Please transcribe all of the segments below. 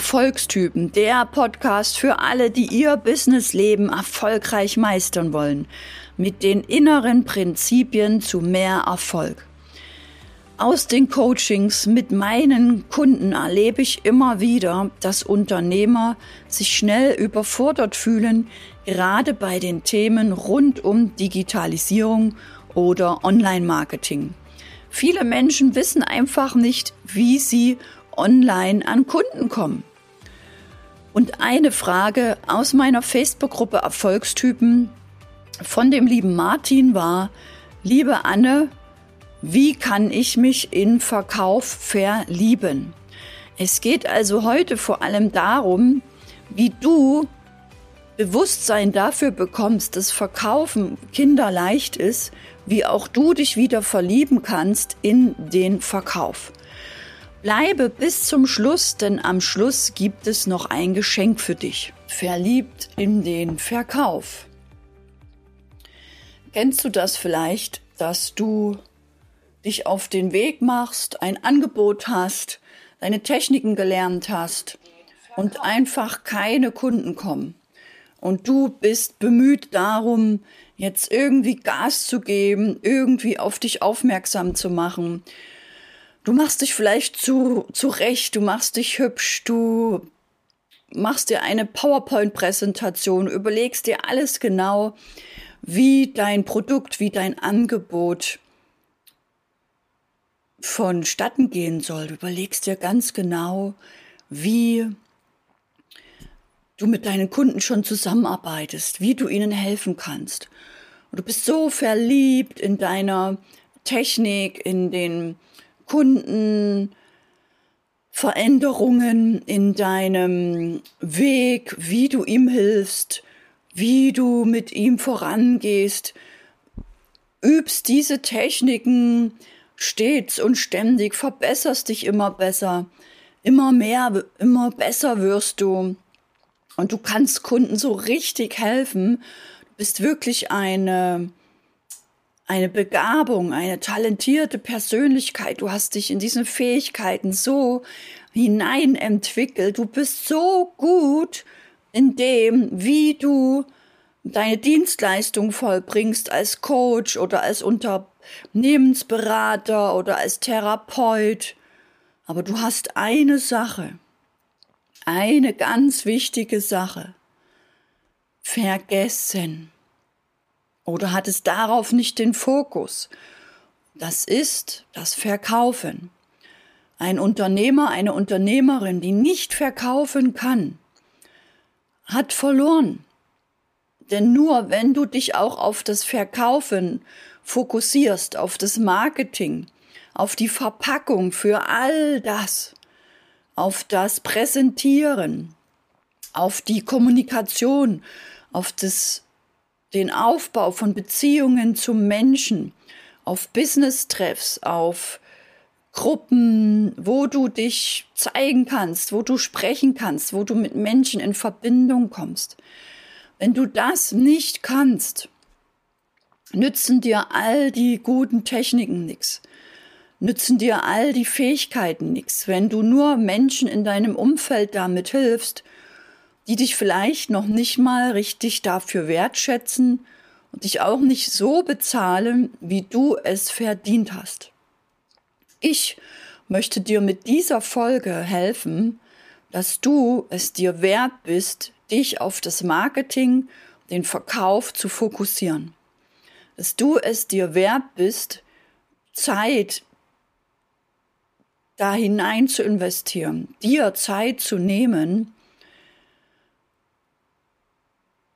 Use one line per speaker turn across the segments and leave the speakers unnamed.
Erfolgstypen, der Podcast für alle, die ihr Businessleben erfolgreich meistern wollen, mit den inneren Prinzipien zu mehr Erfolg. Aus den Coachings mit meinen Kunden erlebe ich immer wieder, dass Unternehmer sich schnell überfordert fühlen, gerade bei den Themen rund um Digitalisierung oder Online-Marketing. Viele Menschen wissen einfach nicht, wie sie online an Kunden kommen. Und eine Frage aus meiner Facebook-Gruppe Erfolgstypen von dem lieben Martin war, liebe Anne, wie kann ich mich in Verkauf verlieben? Es geht also heute vor allem darum, wie du Bewusstsein dafür bekommst, dass Verkaufen kinderleicht ist, wie auch du dich wieder verlieben kannst in den Verkauf. Bleibe bis zum Schluss, denn am Schluss gibt es noch ein Geschenk für dich. Verliebt in den Verkauf. Kennst du das vielleicht, dass du dich auf den Weg machst, ein Angebot hast, deine Techniken gelernt hast und einfach keine Kunden kommen? Und du bist bemüht darum, jetzt irgendwie Gas zu geben, irgendwie auf dich aufmerksam zu machen Du machst dich vielleicht zu, zurecht, du machst dich hübsch, du machst dir eine PowerPoint-Präsentation, überlegst dir alles genau, wie dein Produkt, wie dein Angebot vonstatten gehen soll. Du überlegst dir ganz genau, wie du mit deinen Kunden schon zusammenarbeitest, wie du ihnen helfen kannst. Und du bist so verliebt in deiner Technik, in den Kunden, Veränderungen in deinem Weg, wie du ihm hilfst, wie du mit ihm vorangehst, übst diese Techniken stets und ständig, verbesserst dich immer besser, immer mehr, immer besser wirst du und du kannst Kunden so richtig helfen. Du bist wirklich eine eine Begabung, eine talentierte Persönlichkeit. Du hast dich in diesen Fähigkeiten so hinein entwickelt. Du bist so gut in dem, wie du deine Dienstleistung vollbringst als Coach oder als Unternehmensberater oder als Therapeut. Aber du hast eine Sache, eine ganz wichtige Sache vergessen oder hat es darauf nicht den Fokus? Das ist das Verkaufen. Ein Unternehmer, eine Unternehmerin, die nicht verkaufen kann, hat verloren. Denn nur wenn du dich auch auf das Verkaufen fokussierst, auf das Marketing, auf die Verpackung für all das, auf das Präsentieren, auf die Kommunikation, auf das den Aufbau von Beziehungen zu Menschen, auf Business-Treffs, auf Gruppen, wo du dich zeigen kannst, wo du sprechen kannst, wo du mit Menschen in Verbindung kommst. Wenn du das nicht kannst, nützen dir all die guten Techniken nichts, nützen dir all die Fähigkeiten nichts, wenn du nur Menschen in deinem Umfeld damit hilfst, die dich vielleicht noch nicht mal richtig dafür wertschätzen und dich auch nicht so bezahlen, wie du es verdient hast. Ich möchte dir mit dieser Folge helfen, dass du es dir wert bist, dich auf das Marketing, den Verkauf zu fokussieren. Dass du es dir wert bist, Zeit da hinein zu investieren, dir Zeit zu nehmen,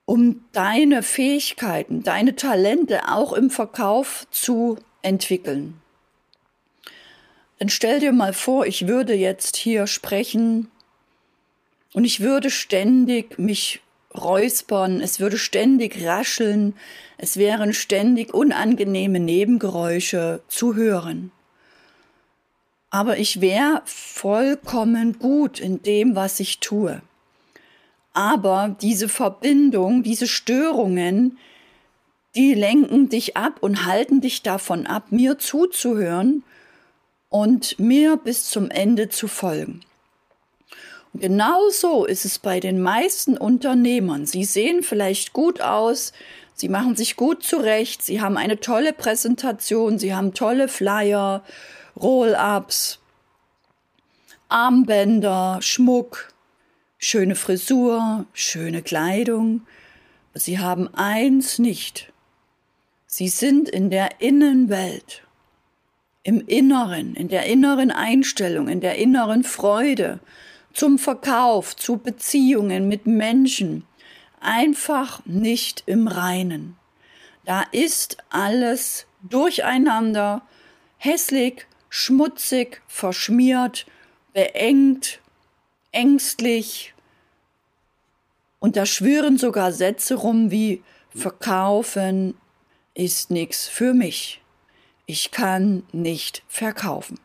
um deine Fähigkeiten, deine Talente auch im Verkauf zu entwickeln. Dann stell dir mal vor, ich würde jetzt hier sprechen und ich würde ständig mich räuspern, es würde ständig rascheln, es wären ständig unangenehme Nebengeräusche zu hören. Aber ich wäre vollkommen gut in dem, was ich tue. Aber diese Verbindung, diese Störungen, die lenken dich ab und halten dich davon ab, mir zuzuhören und mir bis zum Ende zu folgen. Genauso ist es bei den meisten Unternehmern. Sie sehen vielleicht gut aus, sie machen sich gut zurecht, sie haben eine tolle Präsentation, sie haben tolle Flyer, Roll-ups, Armbänder, Schmuck, schöne Frisur, schöne Kleidung. Sie haben eins nicht. Sie sind in der Innenwelt, im Inneren, in der inneren Einstellung, in der inneren Freude, zum Verkauf, zu Beziehungen mit Menschen, einfach nicht im Reinen. Da ist alles durcheinander, hässlich, schmutzig, verschmiert, beengt, ängstlich. Und da schwören sogar Sätze rum wie verkaufen ist nichts für mich. Ich kann nicht verkaufen.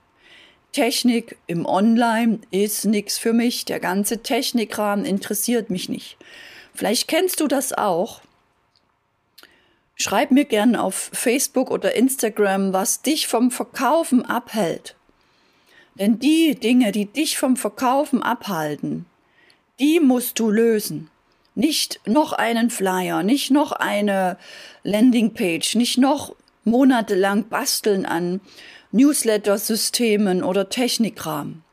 Technik im Online ist nichts für mich. Der ganze Technikrahmen interessiert mich nicht. Vielleicht kennst du das auch. Schreib mir gern auf Facebook oder Instagram, was dich vom Verkaufen abhält. Denn die Dinge, die dich vom Verkaufen abhalten, die musst du lösen. Nicht noch einen Flyer, nicht noch eine Landingpage, nicht noch monatelang basteln an Newsletter-Systemen oder Technikrahmen.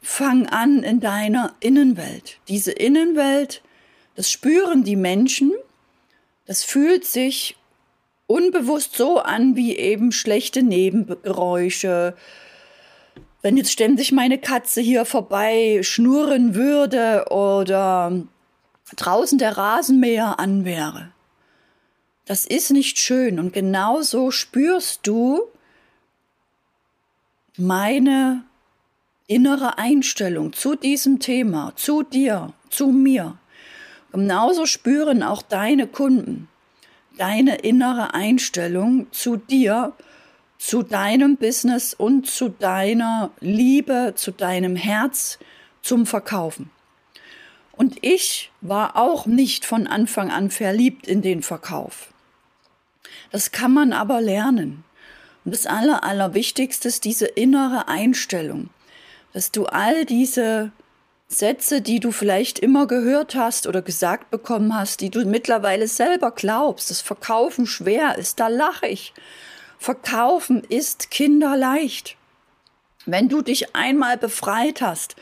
Fang an in deiner Innenwelt. Diese Innenwelt, das spüren die Menschen, das fühlt sich unbewusst so an wie eben schlechte Nebengeräusche. Wenn jetzt ständig meine Katze hier vorbei schnurren würde oder draußen der Rasenmäher an wäre. Das ist nicht schön und genauso spürst du, meine innere Einstellung zu diesem Thema, zu dir, zu mir. Genauso spüren auch deine Kunden deine innere Einstellung zu dir, zu deinem Business und zu deiner Liebe, zu deinem Herz zum Verkaufen. Und ich war auch nicht von Anfang an verliebt in den Verkauf. Das kann man aber lernen. Und das Aller, Allerwichtigste ist diese innere Einstellung, dass du all diese Sätze, die du vielleicht immer gehört hast oder gesagt bekommen hast, die du mittlerweile selber glaubst, dass Verkaufen schwer ist, da lache ich. Verkaufen ist kinderleicht. Wenn du dich einmal befreit hast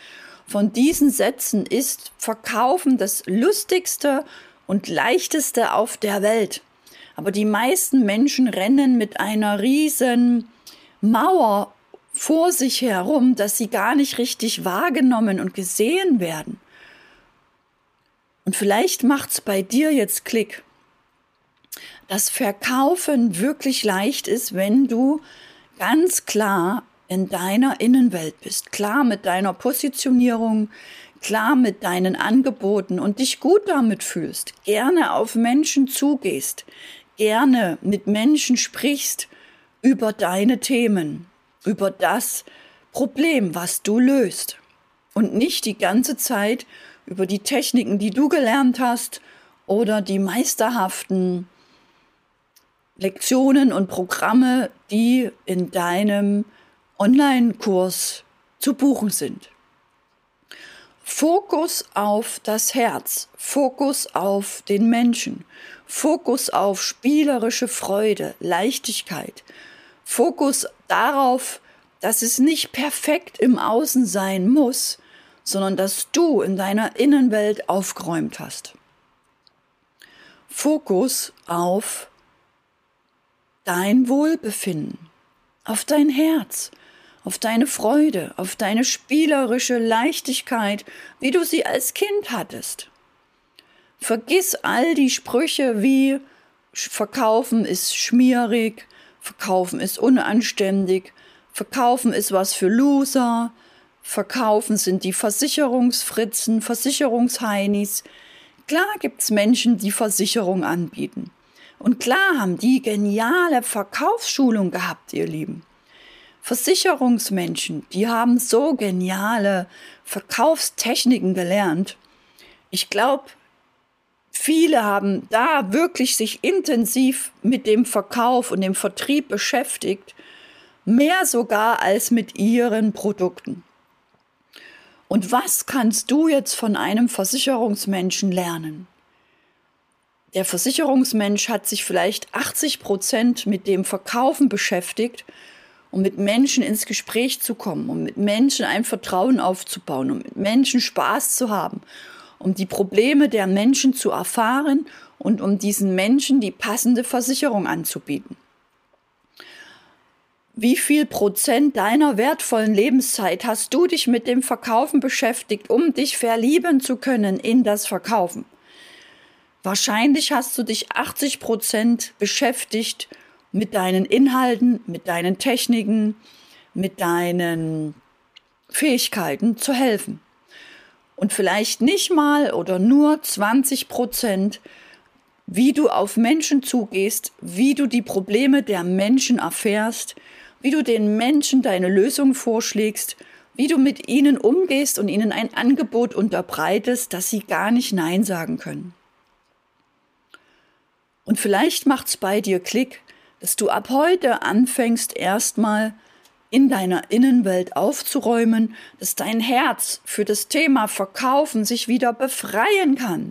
von diesen Sätzen, ist Verkaufen das lustigste und leichteste auf der Welt. Aber die meisten Menschen rennen mit einer riesen Mauer vor sich herum, dass sie gar nicht richtig wahrgenommen und gesehen werden. Und vielleicht macht's bei dir jetzt Klick. Dass Verkaufen wirklich leicht ist, wenn du ganz klar in deiner Innenwelt bist, klar mit deiner Positionierung, klar mit deinen Angeboten und dich gut damit fühlst, gerne auf Menschen zugehst, gerne mit Menschen sprichst über deine Themen, über das Problem, was du löst. Und nicht die ganze Zeit über die Techniken, die du gelernt hast oder die meisterhaften Lektionen und Programme, die in deinem Online-Kurs zu buchen sind. Fokus auf das Herz, Fokus auf den Menschen, Fokus auf spielerische Freude, Leichtigkeit, Fokus darauf, dass es nicht perfekt im Außen sein muss, sondern dass du in deiner Innenwelt aufgeräumt hast. Fokus auf dein Wohlbefinden, auf dein Herz, auf deine Freude, auf deine spielerische Leichtigkeit, wie du sie als Kind hattest. Vergiss all die Sprüche wie Verkaufen ist schmierig, Verkaufen ist unanständig, Verkaufen ist was für Loser, Verkaufen sind die Versicherungsfritzen, Versicherungsheinis. Klar gibt's Menschen, die Versicherung anbieten. Und klar haben die geniale Verkaufsschulung gehabt, ihr Lieben. Versicherungsmenschen, die haben so geniale Verkaufstechniken gelernt. Ich glaube, viele haben da wirklich sich intensiv mit dem Verkauf und dem Vertrieb beschäftigt, mehr sogar als mit ihren Produkten. Und was kannst du jetzt von einem Versicherungsmenschen lernen? Der Versicherungsmensch hat sich vielleicht 80 Prozent mit dem Verkaufen beschäftigt, um mit Menschen ins Gespräch zu kommen, um mit Menschen ein Vertrauen aufzubauen, um mit Menschen Spaß zu haben, um die Probleme der Menschen zu erfahren und um diesen Menschen die passende Versicherung anzubieten. Wie viel Prozent deiner wertvollen Lebenszeit hast du dich mit dem Verkaufen beschäftigt, um dich verlieben zu können in das Verkaufen? Wahrscheinlich hast du dich 80 Prozent beschäftigt mit deinen Inhalten, mit deinen Techniken, mit deinen Fähigkeiten zu helfen. Und vielleicht nicht mal oder nur 20 Prozent, wie du auf Menschen zugehst, wie du die Probleme der Menschen erfährst, wie du den Menschen deine Lösung vorschlägst, wie du mit ihnen umgehst und ihnen ein Angebot unterbreitest, dass sie gar nicht Nein sagen können. Und vielleicht macht's bei dir Klick, dass du ab heute anfängst erstmal in deiner Innenwelt aufzuräumen, dass dein Herz für das Thema Verkaufen sich wieder befreien kann.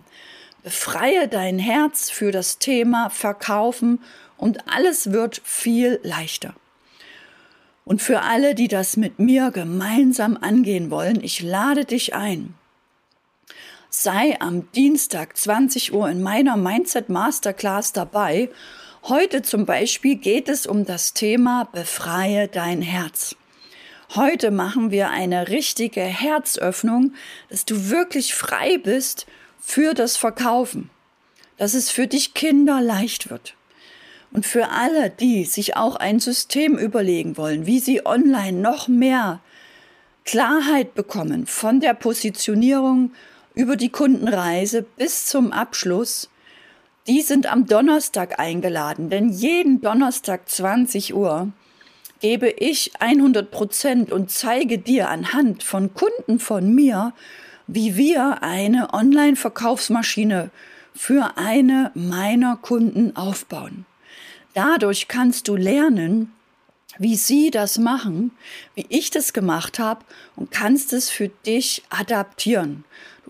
Befreie dein Herz für das Thema Verkaufen und alles wird viel leichter. Und für alle, die das mit mir gemeinsam angehen wollen, ich lade dich ein. Sei am Dienstag 20 Uhr in meiner Mindset Masterclass dabei. Heute zum Beispiel geht es um das Thema Befreie dein Herz. Heute machen wir eine richtige Herzöffnung, dass du wirklich frei bist für das Verkaufen, dass es für dich kinderleicht wird. Und für alle, die sich auch ein System überlegen wollen, wie sie online noch mehr Klarheit bekommen von der Positionierung über die Kundenreise bis zum Abschluss, die sind am Donnerstag eingeladen, denn jeden Donnerstag 20 Uhr gebe ich 100 Prozent und zeige dir anhand von Kunden von mir, wie wir eine Online-Verkaufsmaschine für eine meiner Kunden aufbauen. Dadurch kannst du lernen, wie sie das machen, wie ich das gemacht habe und kannst es für dich adaptieren.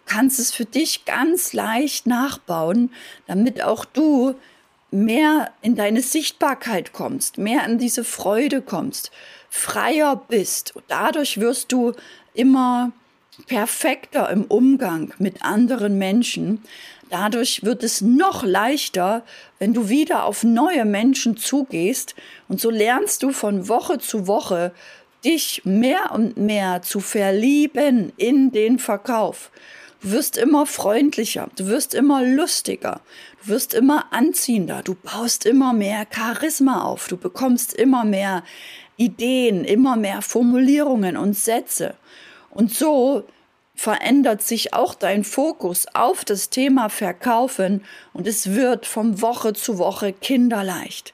Kannst es für dich ganz leicht nachbauen, damit auch du mehr in deine Sichtbarkeit kommst, mehr in diese Freude kommst, freier bist. Und dadurch wirst du immer perfekter im Umgang mit anderen Menschen, Dadurch wird es noch leichter, wenn du wieder auf neue Menschen zugehst und so lernst du von Woche zu Woche dich mehr und mehr zu verlieben in den Verkauf. Du wirst immer freundlicher, du wirst immer lustiger, du wirst immer anziehender, du baust immer mehr Charisma auf, du bekommst immer mehr Ideen, immer mehr Formulierungen und Sätze. Und so verändert sich auch dein Fokus auf das Thema Verkaufen und es wird von Woche zu Woche kinderleicht.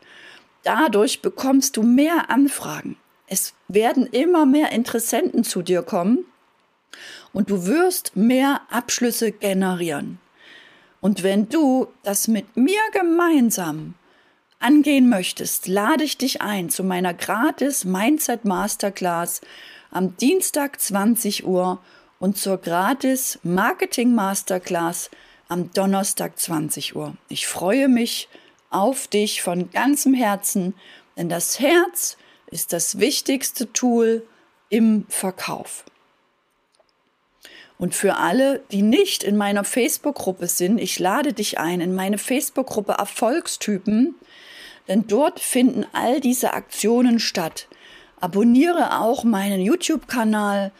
Dadurch bekommst du mehr Anfragen. Es werden immer mehr Interessenten zu dir kommen und du wirst mehr Abschlüsse generieren. Und wenn du das mit mir gemeinsam angehen möchtest, lade ich dich ein zu meiner gratis Mindset Masterclass am Dienstag 20 Uhr und zur gratis Marketing Masterclass am Donnerstag 20 Uhr. Ich freue mich auf dich von ganzem Herzen, denn das Herz ist das wichtigste Tool im Verkauf. Und für alle, die nicht in meiner Facebook-Gruppe sind, ich lade dich ein in meine Facebook-Gruppe Erfolgstypen, denn dort finden all diese Aktionen statt. Abonniere auch meinen YouTube-Kanal,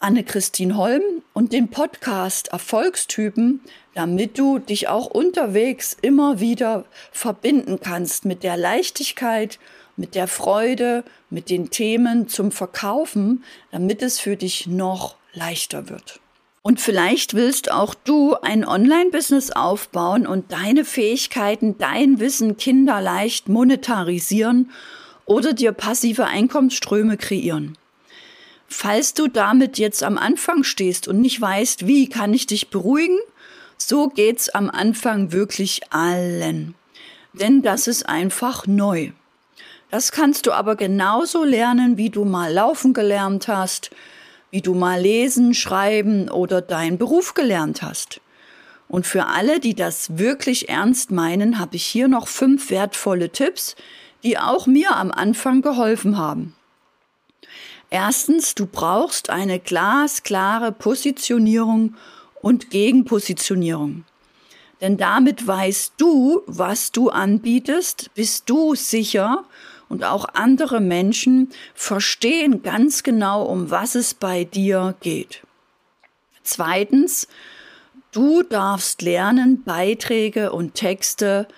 Anne-Christine Holm und den Podcast Erfolgstypen, damit du dich auch unterwegs immer wieder verbinden kannst mit der Leichtigkeit, mit der Freude, mit den Themen zum Verkaufen, damit es für dich noch leichter wird. Und vielleicht willst auch du ein Online-Business aufbauen und deine Fähigkeiten, dein Wissen kinderleicht monetarisieren oder dir passive Einkommensströme kreieren. Falls du damit jetzt am Anfang stehst und nicht weißt, wie kann ich dich beruhigen, so geht's am Anfang wirklich allen. Denn das ist einfach neu. Das kannst du aber genauso lernen, wie du mal laufen gelernt hast, wie du mal lesen, schreiben oder deinen Beruf gelernt hast. Und für alle, die das wirklich ernst meinen, habe ich hier noch fünf wertvolle Tipps, die auch mir am Anfang geholfen haben. Erstens, du brauchst eine glasklare Positionierung und Gegenpositionierung. Denn damit weißt du, was du anbietest, bist du sicher und auch andere Menschen verstehen ganz genau, um was es bei dir geht. Zweitens, du darfst lernen, Beiträge und Texte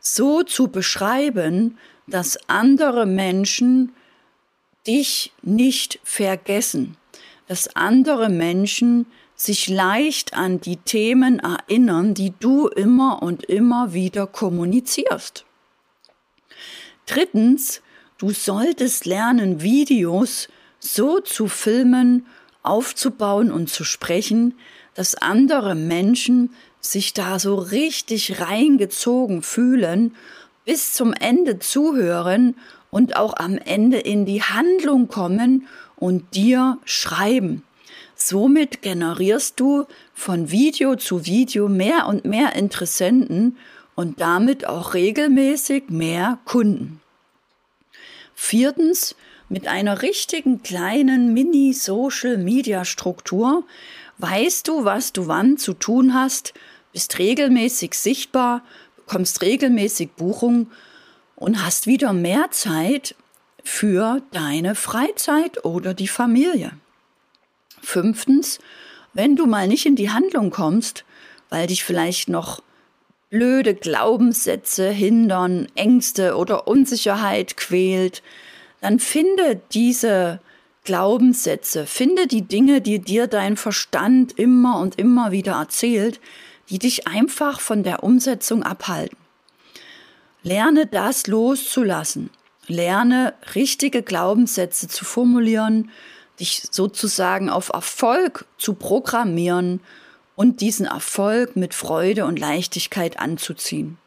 so zu beschreiben, dass andere Menschen dich nicht vergessen, dass andere Menschen sich leicht an die Themen erinnern, die du immer und immer wieder kommunizierst. Drittens, du solltest lernen, Videos so zu filmen, aufzubauen und zu sprechen, dass andere Menschen sich da so richtig reingezogen fühlen, bis zum Ende zuhören und auch am Ende in die Handlung kommen und dir schreiben. Somit generierst du von Video zu Video mehr und mehr Interessenten und damit auch regelmäßig mehr Kunden. Viertens, mit einer richtigen kleinen Mini-Social-Media-Struktur weißt du, was du wann zu tun hast, bist regelmäßig sichtbar, bekommst regelmäßig Buchung und hast wieder mehr Zeit für deine Freizeit oder die Familie. Fünftens, wenn du mal nicht in die Handlung kommst, weil dich vielleicht noch blöde Glaubenssätze hindern, Ängste oder Unsicherheit quält, dann finde diese Glaubenssätze, finde die Dinge, die dir dein Verstand immer und immer wieder erzählt, die dich einfach von der Umsetzung abhalten. Lerne das loszulassen. Lerne richtige Glaubenssätze zu formulieren, dich sozusagen auf Erfolg zu programmieren und diesen Erfolg mit Freude und Leichtigkeit anzuziehen.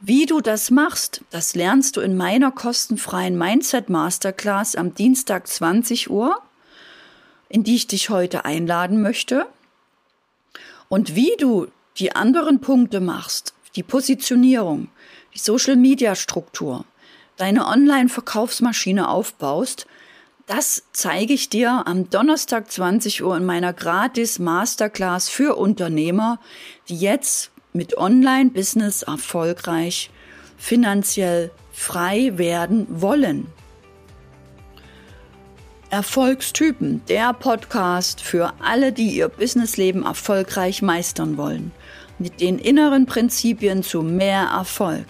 Wie du das machst, das lernst du in meiner kostenfreien Mindset Masterclass am Dienstag 20 Uhr, in die ich dich heute einladen möchte. Und wie du die anderen Punkte machst, die Positionierung, die Social-Media-Struktur, deine Online-Verkaufsmaschine aufbaust, das zeige ich dir am Donnerstag 20 Uhr in meiner gratis Masterclass für Unternehmer, die jetzt mit Online-Business erfolgreich finanziell frei werden wollen. Erfolgstypen, der Podcast für alle, die ihr Businessleben erfolgreich meistern wollen, mit den inneren Prinzipien zu mehr Erfolg.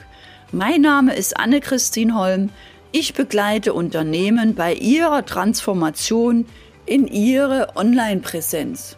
Mein Name ist Anne-Christine Holm. Ich begleite Unternehmen bei ihrer Transformation in ihre Online-Präsenz.